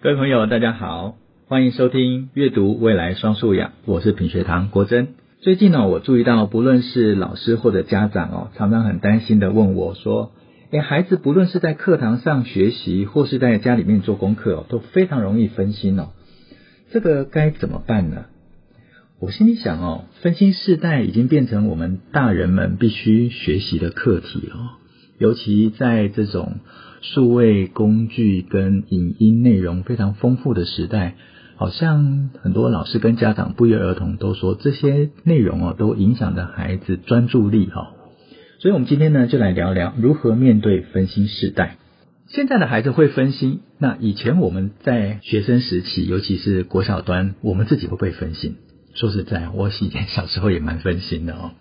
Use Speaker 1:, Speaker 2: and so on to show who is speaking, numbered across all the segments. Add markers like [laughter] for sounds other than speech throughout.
Speaker 1: 各位朋友，大家好，欢迎收听阅读未来双素养，我是品学堂国珍。最近呢，我注意到，不论是老师或者家长哦，常常很担心的问我说：“诶，孩子不论是在课堂上学习，或是在家里面做功课哦，都非常容易分心哦，这个该怎么办呢？”我心里想哦，分心世代已经变成我们大人们必须学习的课题哦，尤其在这种。数位工具跟影音内容非常丰富的时代，好像很多老师跟家长不约而同都说，这些内容哦都影响着孩子专注力哈。所以，我们今天呢就来聊聊如何面对分心时代。现在的孩子会分心，那以前我们在学生时期，尤其是国小端，我们自己会不会分心？说实在，我以前小时候也蛮分心的哦。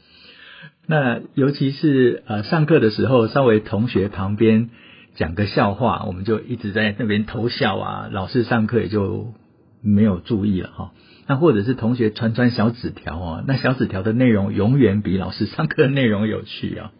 Speaker 1: 那尤其是呃上课的时候，稍微同学旁边。讲个笑话，我们就一直在那边偷笑啊。老师上课也就没有注意了哈。那或者是同学传传小纸条哦，那小纸条的内容永远比老师上课的内容有趣啊。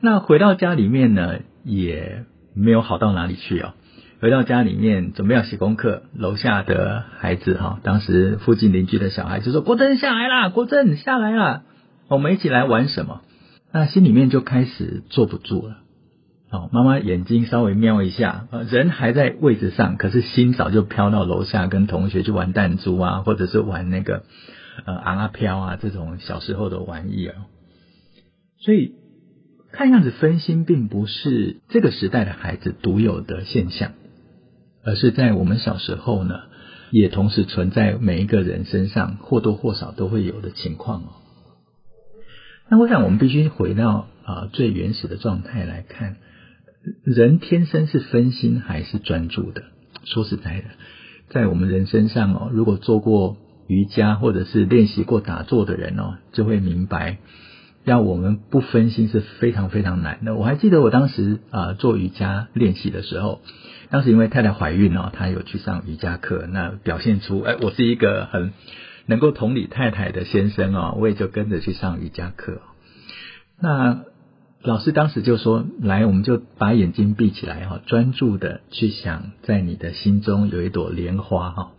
Speaker 1: 那回到家里面呢，也没有好到哪里去哦。回到家里面准备要写功课，楼下的孩子哈，当时附近邻居的小孩就说：“国珍下来啦，国珍下来啦，我们一起来玩什么？”那心里面就开始坐不住了。哦，妈妈眼睛稍微瞄一下，人还在位置上，可是心早就飘到楼下，跟同学去玩弹珠啊，或者是玩那个呃昂啊飘啊这种小时候的玩意儿。所以看样子分心并不是这个时代的孩子独有的现象，而是在我们小时候呢，也同时存在每一个人身上或多或少都会有的情况哦。那我想我们必须回到啊最原始的状态来看。人天生是分心还是专注的？说实在的，在我们人身上哦，如果做过瑜伽或者是练习过打坐的人哦，就会明白，要我们不分心是非常非常难的。我还记得我当时啊、做瑜伽练习的时候，当时因为太太怀孕哦，她有去上瑜伽课，那表现出哎，我是一个很能够同理太太的先生哦，我也就跟着去上瑜伽课。那老师当时就说：“来，我们就把眼睛闭起来哈，专注的去想，在你的心中有一朵莲花哈。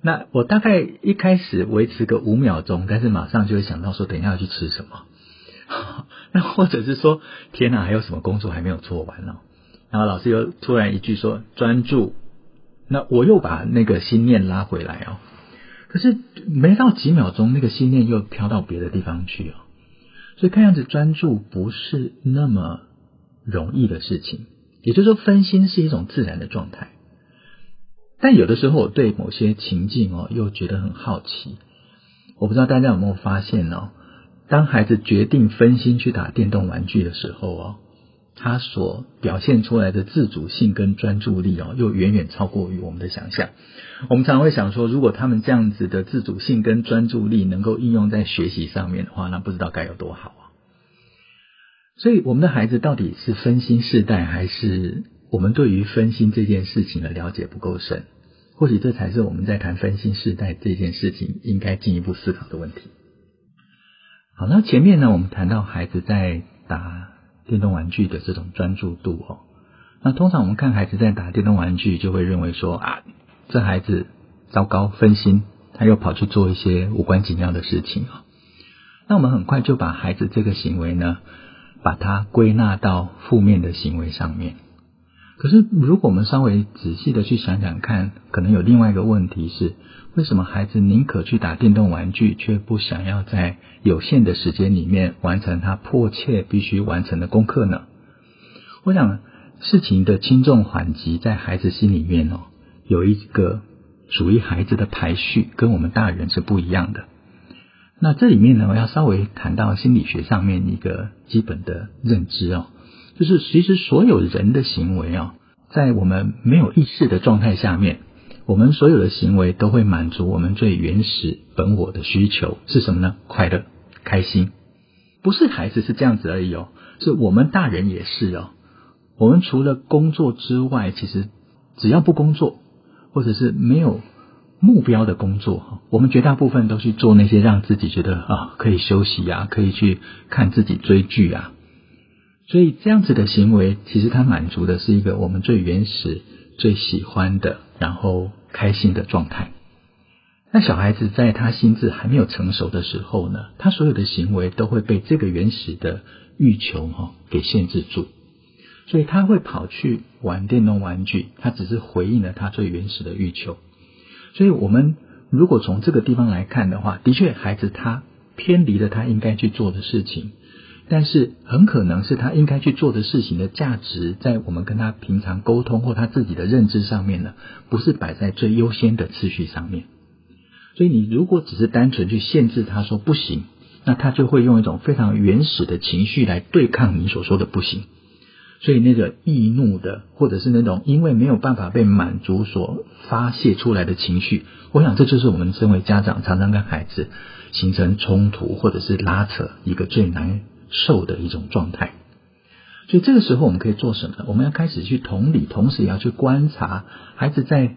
Speaker 1: 那我大概一开始维持个五秒钟，但是马上就会想到说，等一下要去吃什么？[laughs] 那或者是说，天哪，还有什么工作还没有做完呢？然后老师又突然一句说：专注。那我又把那个心念拉回来哦。可是没到几秒钟，那个心念又飘到别的地方去哦。”所以看样子专注不是那么容易的事情，也就是说分心是一种自然的状态。但有的时候我对某些情境哦又觉得很好奇，我不知道大家有没有发现哦，当孩子决定分心去打电动玩具的时候哦，他所表现出来的自主性跟专注力哦，又远远超过于我们的想象。我们常常会想说，如果他们这样子的自主性跟专注力能够应用在学习上面的话，那不知道该有多好啊！所以，我们的孩子到底是分心世代，还是我们对于分心这件事情的了解不够深？或许这才是我们在谈分心世代这件事情应该进一步思考的问题。好，那前面呢，我们谈到孩子在打电动玩具的这种专注度哦，那通常我们看孩子在打电动玩具，就会认为说啊。这孩子糟糕，分心，他又跑去做一些无关紧要的事情啊。那我们很快就把孩子这个行为呢，把它归纳到负面的行为上面。可是，如果我们稍微仔细的去想想看，可能有另外一个问题是：为什么孩子宁可去打电动玩具，却不想要在有限的时间里面完成他迫切必须完成的功课呢？我想，事情的轻重缓急在孩子心里面哦。有一个属于孩子的排序，跟我们大人是不一样的。那这里面呢，我要稍微谈到心理学上面一个基本的认知哦，就是其实所有人的行为啊，在我们没有意识的状态下面，我们所有的行为都会满足我们最原始本我的需求，是什么呢？快乐、开心。不是孩子是这样子而已哦，是我们大人也是哦。我们除了工作之外，其实只要不工作。或者是没有目标的工作，我们绝大部分都去做那些让自己觉得啊可以休息啊，可以去看自己追剧啊。所以这样子的行为，其实它满足的是一个我们最原始、最喜欢的然后开心的状态。那小孩子在他心智还没有成熟的时候呢，他所有的行为都会被这个原始的欲求哈给限制住，所以他会跑去玩电动玩具，他只是回应了他最原始的欲求。所以我们如果从这个地方来看的话，的确孩子他偏离了他应该去做的事情。但是很可能是他应该去做的事情的价值，在我们跟他平常沟通或他自己的认知上面呢，不是摆在最优先的次序上面。所以你如果只是单纯去限制他说不行，那他就会用一种非常原始的情绪来对抗你所说的不行。所以那个易怒的，或者是那种因为没有办法被满足所发泄出来的情绪，我想这就是我们身为家长常常跟孩子形成冲突或者是拉扯一个最难受的一种状态，所以这个时候我们可以做什么？我们要开始去同理，同时也要去观察孩子在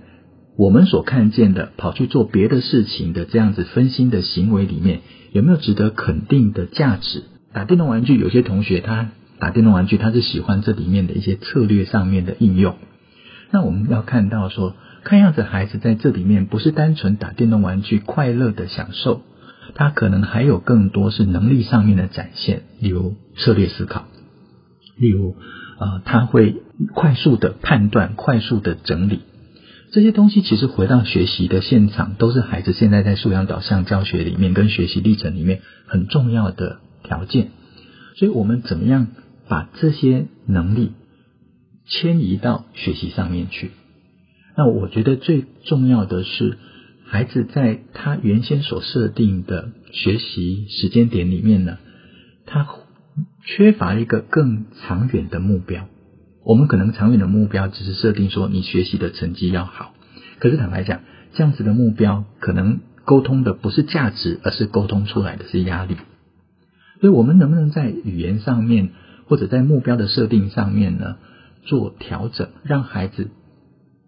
Speaker 1: 我们所看见的跑去做别的事情的这样子分心的行为里面，有没有值得肯定的价值？打电动玩具，有些同学他打电动玩具，他是喜欢这里面的一些策略上面的应用。那我们要看到说，看样子孩子在这里面不是单纯打电动玩具快乐的享受。他可能还有更多是能力上面的展现，例如策略思考，例如呃，他会快速的判断、快速的整理这些东西。其实回到学习的现场，都是孩子现在在素养导向教学里面跟学习历程里面很重要的条件。所以我们怎么样把这些能力迁移到学习上面去？那我觉得最重要的是。孩子在他原先所设定的学习时间点里面呢，他缺乏一个更长远的目标。我们可能长远的目标只是设定说你学习的成绩要好，可是坦白讲，这样子的目标可能沟通的不是价值，而是沟通出来的是压力。所以，我们能不能在语言上面或者在目标的设定上面呢，做调整，让孩子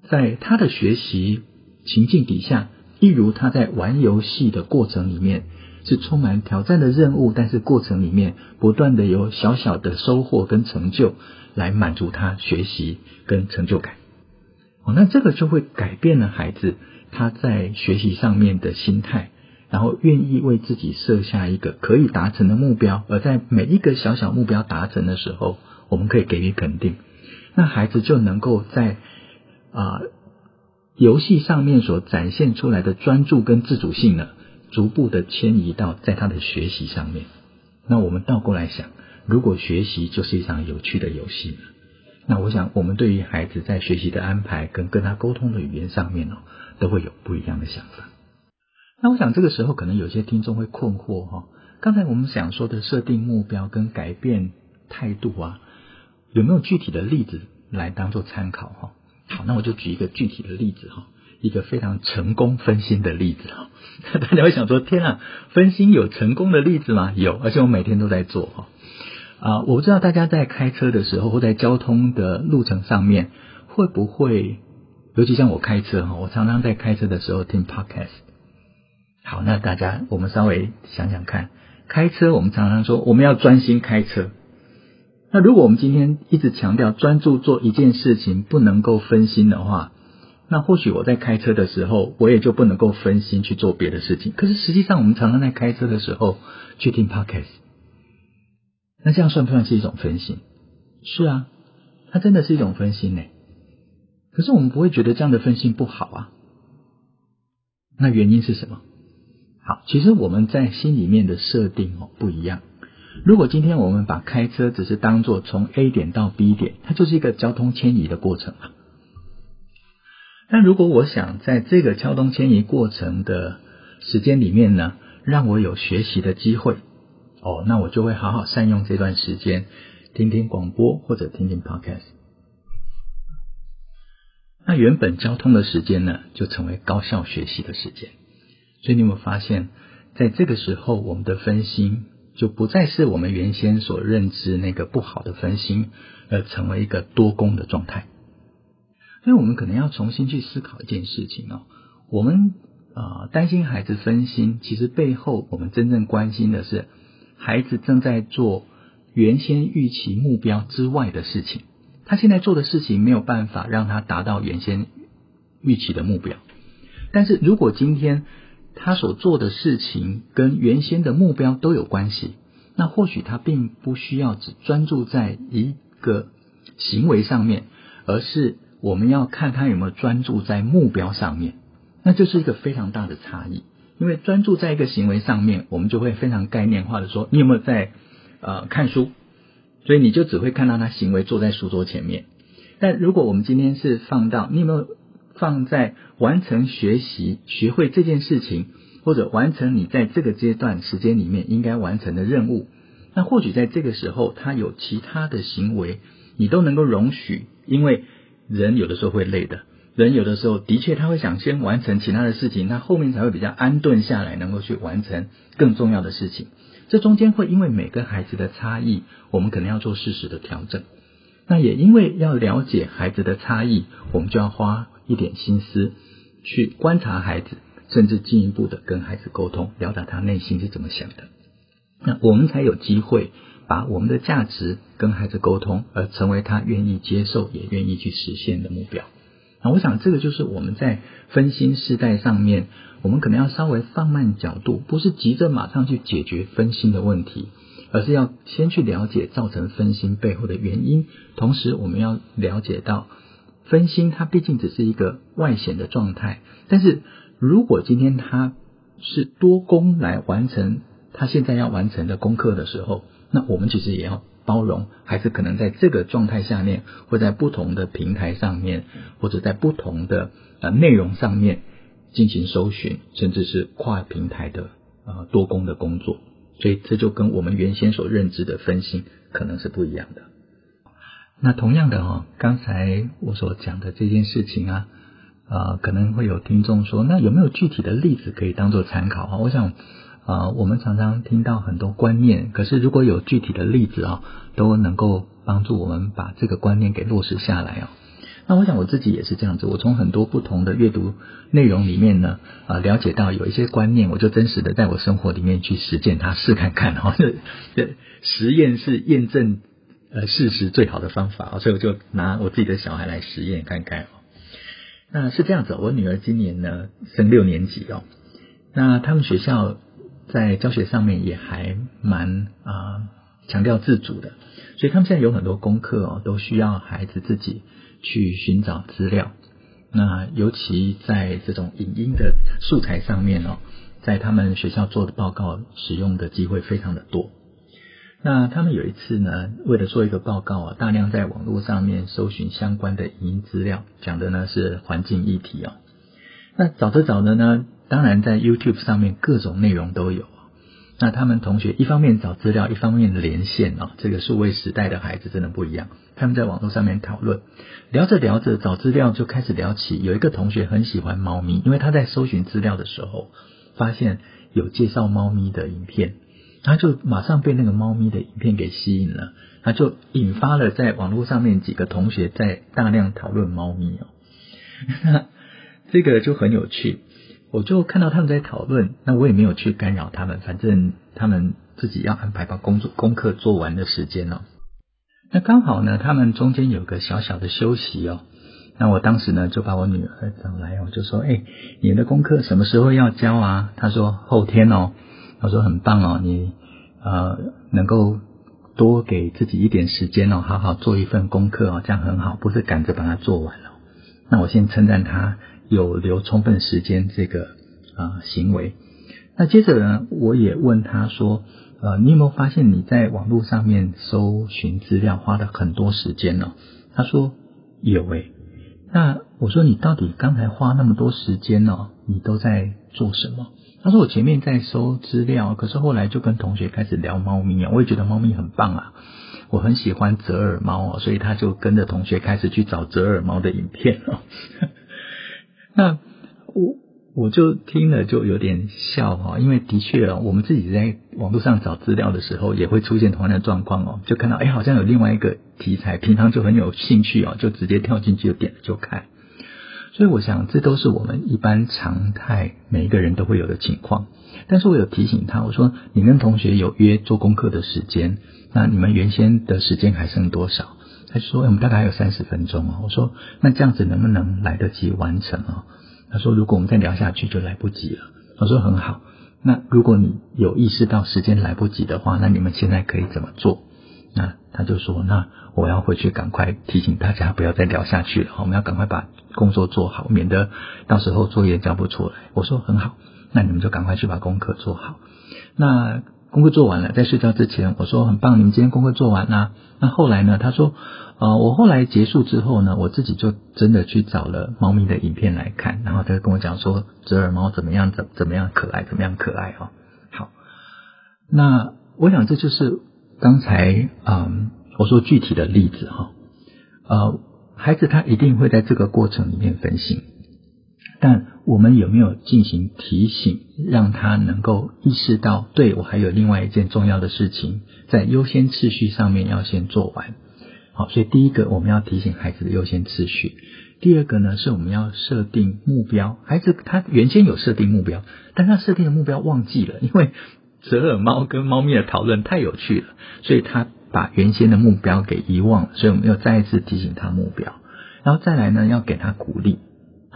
Speaker 1: 在他的学习情境底下。例如他在玩游戏的过程里面是充满挑战的任务，但是过程里面不断的有小小的收获跟成就来满足他学习跟成就感。哦，那这个就会改变了孩子他在学习上面的心态，然后愿意为自己设下一个可以达成的目标，而在每一个小小目标达成的时候，我们可以给予肯定，那孩子就能够在啊。游戏上面所展现出来的专注跟自主性呢，逐步的迁移到在他的学习上面。那我们倒过来想，如果学习就是一场有趣的游戏，那我想我们对于孩子在学习的安排跟跟他沟通的语言上面哦，都会有不一样的想法。那我想这个时候可能有些听众会困惑哈，刚才我们想说的设定目标跟改变态度啊，有没有具体的例子来当做参考哈？好，那我就举一个具体的例子哈，一个非常成功分心的例子哈。[laughs] 大家会想说，天啊，分心有成功的例子吗？有，而且我每天都在做哈。啊，我不知道大家在开车的时候或在交通的路程上面，会不会，尤其像我开车哈，我常常在开车的时候听 podcast。好，那大家我们稍微想想看，开车我们常常说我们要专心开车。那如果我们今天一直强调专注做一件事情，不能够分心的话，那或许我在开车的时候，我也就不能够分心去做别的事情。可是实际上，我们常常在开车的时候去听 podcast，那这样算不算是一种分心？是啊，它真的是一种分心呢。可是我们不会觉得这样的分心不好啊。那原因是什么？好，其实我们在心里面的设定哦不一样。如果今天我们把开车只是当做从 A 点到 B 点，它就是一个交通迁移的过程啊。但如果我想在这个交通迁移过程的时间里面呢，让我有学习的机会，哦，那我就会好好善用这段时间，听听广播或者听听 Podcast。那原本交通的时间呢，就成为高效学习的时间。所以你有没有发现，在这个时候我们的分心，就不再是我们原先所认知那个不好的分心，而成为一个多功的状态。所以我们可能要重新去思考一件事情哦。我们啊、担心孩子分心，其实背后我们真正关心的是孩子正在做原先预期目标之外的事情。他现在做的事情没有办法让他达到原先预期的目标。但是如果今天他所做的事情跟原先的目标都有关系，那或许他并不需要只专注在一个行为上面，而是我们要看他有没有专注在目标上面。那就是一个非常大的差异。因为专注在一个行为上面，我们就会非常概念化的说，你有没有在呃看书？所以你就只会看到他行为坐在书桌前面。但如果我们今天是放到你有没有放在完成学习、学会这件事情，或者完成你在这个阶段时间里面应该完成的任务，那或许在这个时候他有其他的行为，你都能够容许，因为人有的时候会累的。人有的时候的确他会想先完成其他的事情，那后面才会比较安顿下来，能够去完成更重要的事情。这中间会因为每个孩子的差异，我们可能要做适时的调整。那也因为要了解孩子的差异，我们就要花一点心思去观察孩子，甚至进一步的跟孩子沟通，表达他内心是怎么想的。那我们才有机会把我们的价值跟孩子沟通，而成为他愿意接受也愿意去实现的目标。那我想，这个就是我们在分心世代上面，我们可能要稍微放慢角度，不是急着马上去解决分心的问题，而是要先去了解造成分心背后的原因。同时，我们要了解到，分心它毕竟只是一个外显的状态，但是如果今天他是多工来完成他现在要完成的功课的时候，那我们其实也要。包容，还是可能在这个状态下面，或在不同的平台上面，或者在不同的呃内容上面进行搜寻，甚至是跨平台的呃多工的工作，所以这就跟我们原先所认知的分心可能是不一样的。那同样的、哦，刚才我所讲的这件事情啊，呃，可能会有听众说，那有没有具体的例子可以当做参考啊？我想。啊、我们常常听到很多观念，可是如果有具体的例子啊，都能够帮助我们把这个观念给落实下来哦。那我想我自己也是这样子，我从很多不同的阅读内容里面呢，啊、了解到有一些观念，我就真实的在我生活里面去实践它，试看看哈。这 [laughs] 实验是验证呃事实最好的方法，所以我就拿我自己的小孩来实验看看哦。那是这样子，我女儿今年呢升六年级哦，那他们学校。在教学上面也还蛮啊强调自主的，所以他们现在有很多功课哦，都需要孩子自己去寻找资料。那尤其在这种影音的素材上面哦，在他们学校做的报告使用的机会非常的多。那他们有一次呢，为了做一个报告啊，大量在网络上面搜寻相关的影音资料，讲的呢是环境议题哦。那找着找着呢。当然，在 YouTube 上面各种内容都有。那他们同学一方面找资料，一方面连线哦。这个数位时代的孩子真的不一样。他们在网络上面讨论，聊着聊着找资料就开始聊起。有一个同学很喜欢猫咪，因为他在搜寻资料的时候发现有介绍猫咪的影片，他就马上被那个猫咪的影片给吸引了，他就引发了在网络上面几个同学在大量讨论猫咪哦。那 [laughs] 这个就很有趣。我就看到他们在讨论，那我也没有去干扰他们，反正他们自己要安排把工作功课做完的时间哦。那刚好呢，他们中间有个小小的休息哦。那我当时呢就把我女儿找来，我就说：“哎，你的功课什么时候要交啊？”她说：“后天哦。”他说：“很棒哦，你呃能够多给自己一点时间哦，好好做一份功课哦，这样很好，不是赶着把它做完了。”那我先称赞他。有留充分时间这个啊、呃、行为，那接着呢，我也问他说，呃，你有没有发现你在网络上面搜寻资料花了很多时间呢？他说有诶。那我说你到底刚才花那么多时间呢？你都在做什么？他说我前面在搜资料，可是后来就跟同学开始聊猫咪啊，我也觉得猫咪很棒啊，我很喜欢折耳猫啊，所以他就跟着同学开始去找折耳猫的影片哦。[laughs] 那我我就听了就有点笑哈，因为的确哦，我们自己在网络上找资料的时候，也会出现同样的状况哦，就看到哎，好像有另外一个题材，平常就很有兴趣哦，就直接跳进去就点了就看。所以我想，这都是我们一般常态，每一个人都会有的情况。但是我有提醒他，我说你跟同学有约做功课的时间，那你们原先的时间还剩多少？他说：“欸，我们大概还有三十分钟哦。”我说：“那这样子能不能来得及完成哦？”他说：“如果我们再聊下去就来不及了。”我说：“很好。那如果你有意识到时间来不及的话，那你们现在可以怎么做？”那他就说：“那我要回去赶快提醒大家不要再聊下去了，我们要赶快把工作做好，免得到时候作业交不出来。”我说：“很好，那你们就赶快去把功课做好。”那功课做完了，在睡觉之前，我说：“很棒，你们今天功课做完啦。”那后来呢？他说：“呃，我后来结束之后呢，我自己就真的去找了猫咪的影片来看，然后他就跟我讲说，折耳猫怎么样，怎怎么样可爱，怎么样可爱哦。好，那我想这就是刚才嗯我说具体的例子哈。呃，孩子他一定会在这个过程里面分心。但我们有没有进行提醒，让他能够意识到，对，我还有另外一件重要的事情，在优先次序上面要先做完。好，所以第一个我们要提醒孩子的优先次序。第二个呢，是我们要设定目标。孩子他原先有设定目标，但他设定的目标忘记了，因为折耳猫跟猫咪的讨论太有趣了，所以他把原先的目标给遗忘了。所以我们要再一次提醒他目标，然后再来呢，要给他鼓励。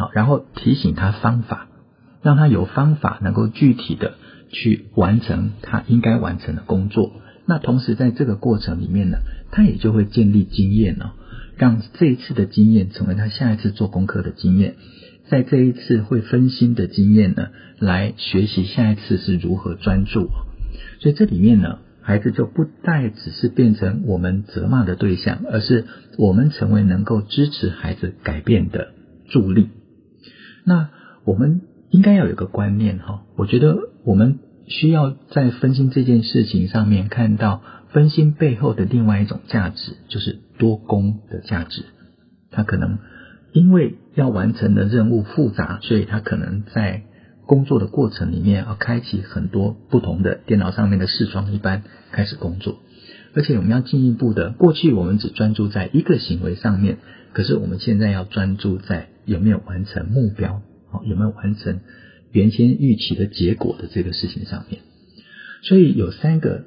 Speaker 1: 好，然后提醒他方法，让他有方法能够具体的去完成他应该完成的工作。那同时在这个过程里面呢，他也就会建立经验哦，让这一次的经验成为他下一次做功课的经验，在这一次会分心的经验呢，来学习下一次是如何专注。所以这里面呢，孩子就不再只是变成我们责骂的对象，而是我们成为能够支持孩子改变的助力。那我们应该要有个观念哈，我觉得我们需要在分心这件事情上面看到分心背后的另外一种价值，就是多工的价值。他可能因为要完成的任务复杂，所以他可能在工作的过程里面要开启很多不同的电脑上面的视窗一般开始工作。而且我们要进一步的，过去我们只专注在一个行为上面，可是我们现在要专注在。有没有完成目标？好，有没有完成原先预期的结果的这个事情上面？所以有三个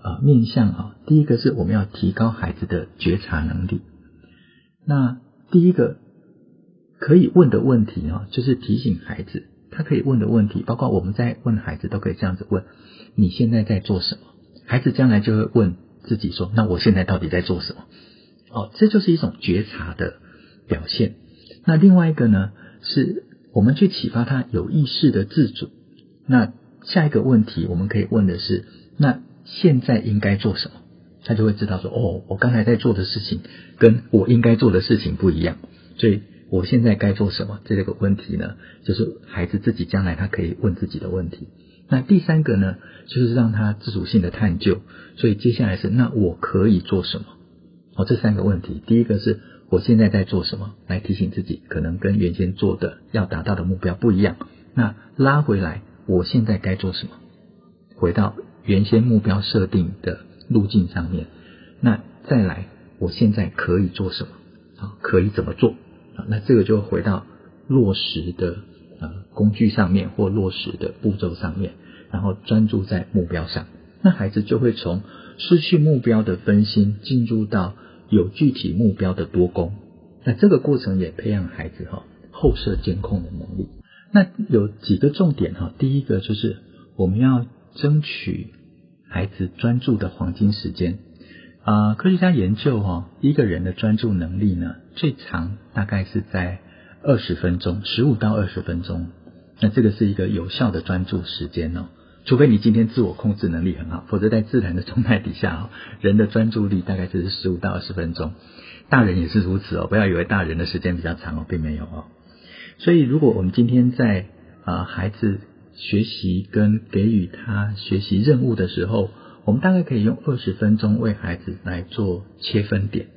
Speaker 1: 啊面向啊。第一个是我们要提高孩子的觉察能力。那第一个可以问的问题啊，就是提醒孩子，他可以问的问题，包括我们在问孩子都可以这样子问：你现在在做什么？孩子将来就会问自己说：那我现在到底在做什么？哦，这就是一种觉察的表现。那另外一个呢，是我们去启发他有意识的自主。那下一个问题，我们可以问的是：那现在应该做什么？他就会知道说：哦，我刚才在做的事情跟我应该做的事情不一样。所以我现在该做什么？这个问题呢，就是孩子自己将来他可以问自己的问题。那第三个呢，就是让他自主性的探究。所以接下来是：那我可以做什么？哦，这三个问题，第一个是。我现在在做什么？来提醒自己，可能跟原先做的要达到的目标不一样。那拉回来，我现在该做什么？回到原先目标设定的路径上面。那再来，我现在可以做什么？啊，可以怎么做？啊，那这个就回到落实的呃工具上面，或落实的步骤上面，然后专注在目标上。那孩子就会从失去目标的分心，进入到。有具体目标的多功，那这个过程也培养孩子哈后设监控的能力。那有几个重点哈，第一个就是我们要争取孩子专注的黄金时间啊。科学家研究哈，一个人的专注能力呢，最长大概是在二十分钟，十五到二十分钟。那这个是一个有效的专注时间哦。除非你今天自我控制能力很好，否则在自然的状态底下，人的专注力大概就是十五到二十分钟。大人也是如此哦，不要以为大人的时间比较长哦，并没有哦。所以，如果我们今天在啊孩子学习跟给予他学习任务的时候，我们大概可以用二十分钟为孩子来做切分点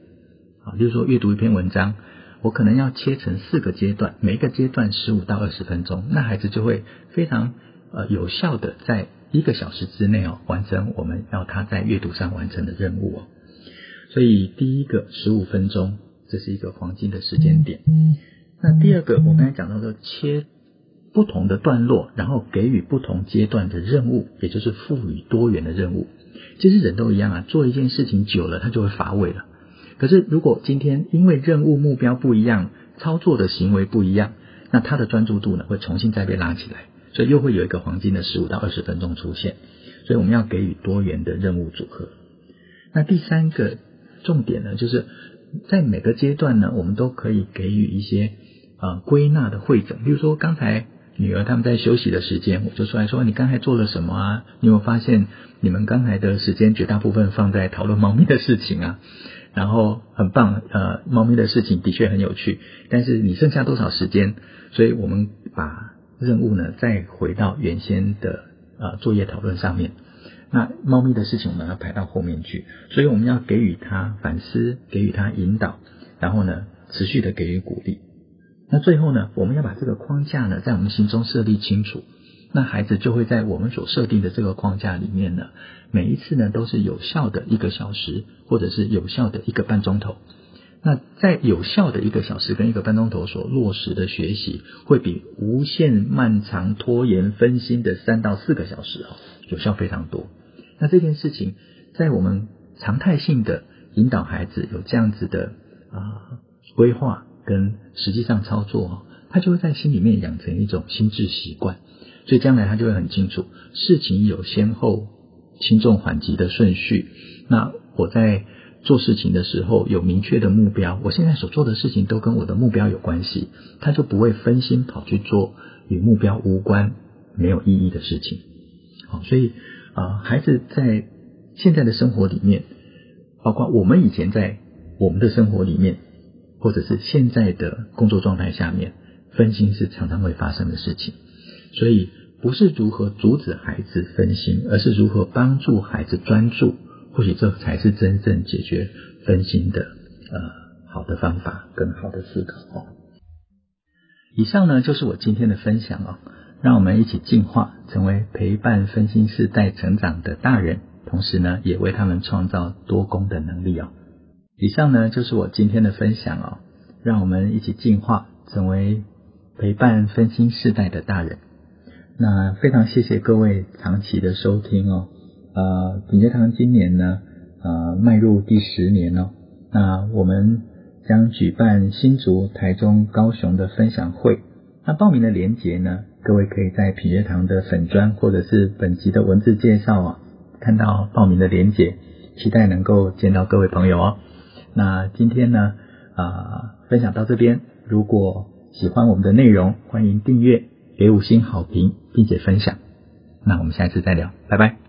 Speaker 1: 啊，例如说阅读一篇文章，我可能要切成四个阶段，每一个阶段十五到二十分钟，那孩子就会非常。呃，有效的在一个小时之内哦，完成我们要他在阅读上完成的任务哦。所以第一个十五分钟，这是一个黄金的时间点。那第二个，我刚才讲到说切不同的段落，然后给予不同阶段的任务，也就是赋予多元的任务。其实人都一样啊，做一件事情久了，他就会乏味了。可是如果今天因为任务目标不一样，操作的行为不一样，那他的专注度呢会重新再被拉起来，所以又会有一个黄金的十五到二十分钟出现。所以我们要给予多元的任务组合。那第三个重点呢，就是在每个阶段呢，我们都可以给予一些呃归纳的汇整。比如说刚才女儿他们在休息的时间，我就出来说：“你刚才做了什么啊？你有没有发现你们刚才的时间绝大部分放在讨论猫咪的事情啊？然后很棒，呃，猫咪的事情的确很有趣。但是你剩下多少时间？所以我们把任务呢再回到原先的呃作业讨论上面。那猫咪的事情我们要排到后面去，所以我们要给予他反思，给予他引导，然后呢持续的给予鼓励。”那最后呢，我们要把这个框架呢，在我们心中设立清楚，那孩子就会在我们所设定的这个框架里面呢，每一次呢都是有效的一个小时，或者是有效的一个半钟头。那在有效的一个小时跟一个半钟头所落实的学习，会比无限漫长拖延分心的三到四个小时哦，有效非常多。那这件事情，在我们常态性的引导孩子有这样子的啊规划。跟实际上操作，他就会在心里面养成一种心智习惯，所以将来他就会很清楚事情有先后轻重缓急的顺序。那我在做事情的时候有明确的目标，我现在所做的事情都跟我的目标有关系，他就不会分心跑去做与目标无关、没有意义的事情。好，所以啊，孩子在现在的生活里面，包括我们以前在我们的生活里面。或者是现在的工作状态下面，分心是常常会发生的事情，所以不是如何阻止孩子分心，而是如何帮助孩子专注，或许这才是真正解决分心的呃好的方法，更好的思考哦。以上呢就是我今天的分享哦，让我们一起进化，成为陪伴分心世代成长的大人，同时呢也为他们创造多功的能力哦。以上呢就是我今天的分享哦，让我们一起进化，成为陪伴分心世代的大人。那非常谢谢各位长期的收听哦。呃，品学堂今年呢，呃，迈入第十年哦。那我们将举办新竹、台中、高雄的分享会。那报名的链接呢，各位可以在品学堂的粉专或者是本集的文字介绍啊，看到报名的链接。期待能够见到各位朋友哦。那今天呢，啊、分享到这边。如果喜欢我们的内容，欢迎订阅、给五星好评，并且分享。那我们下次再聊，拜拜。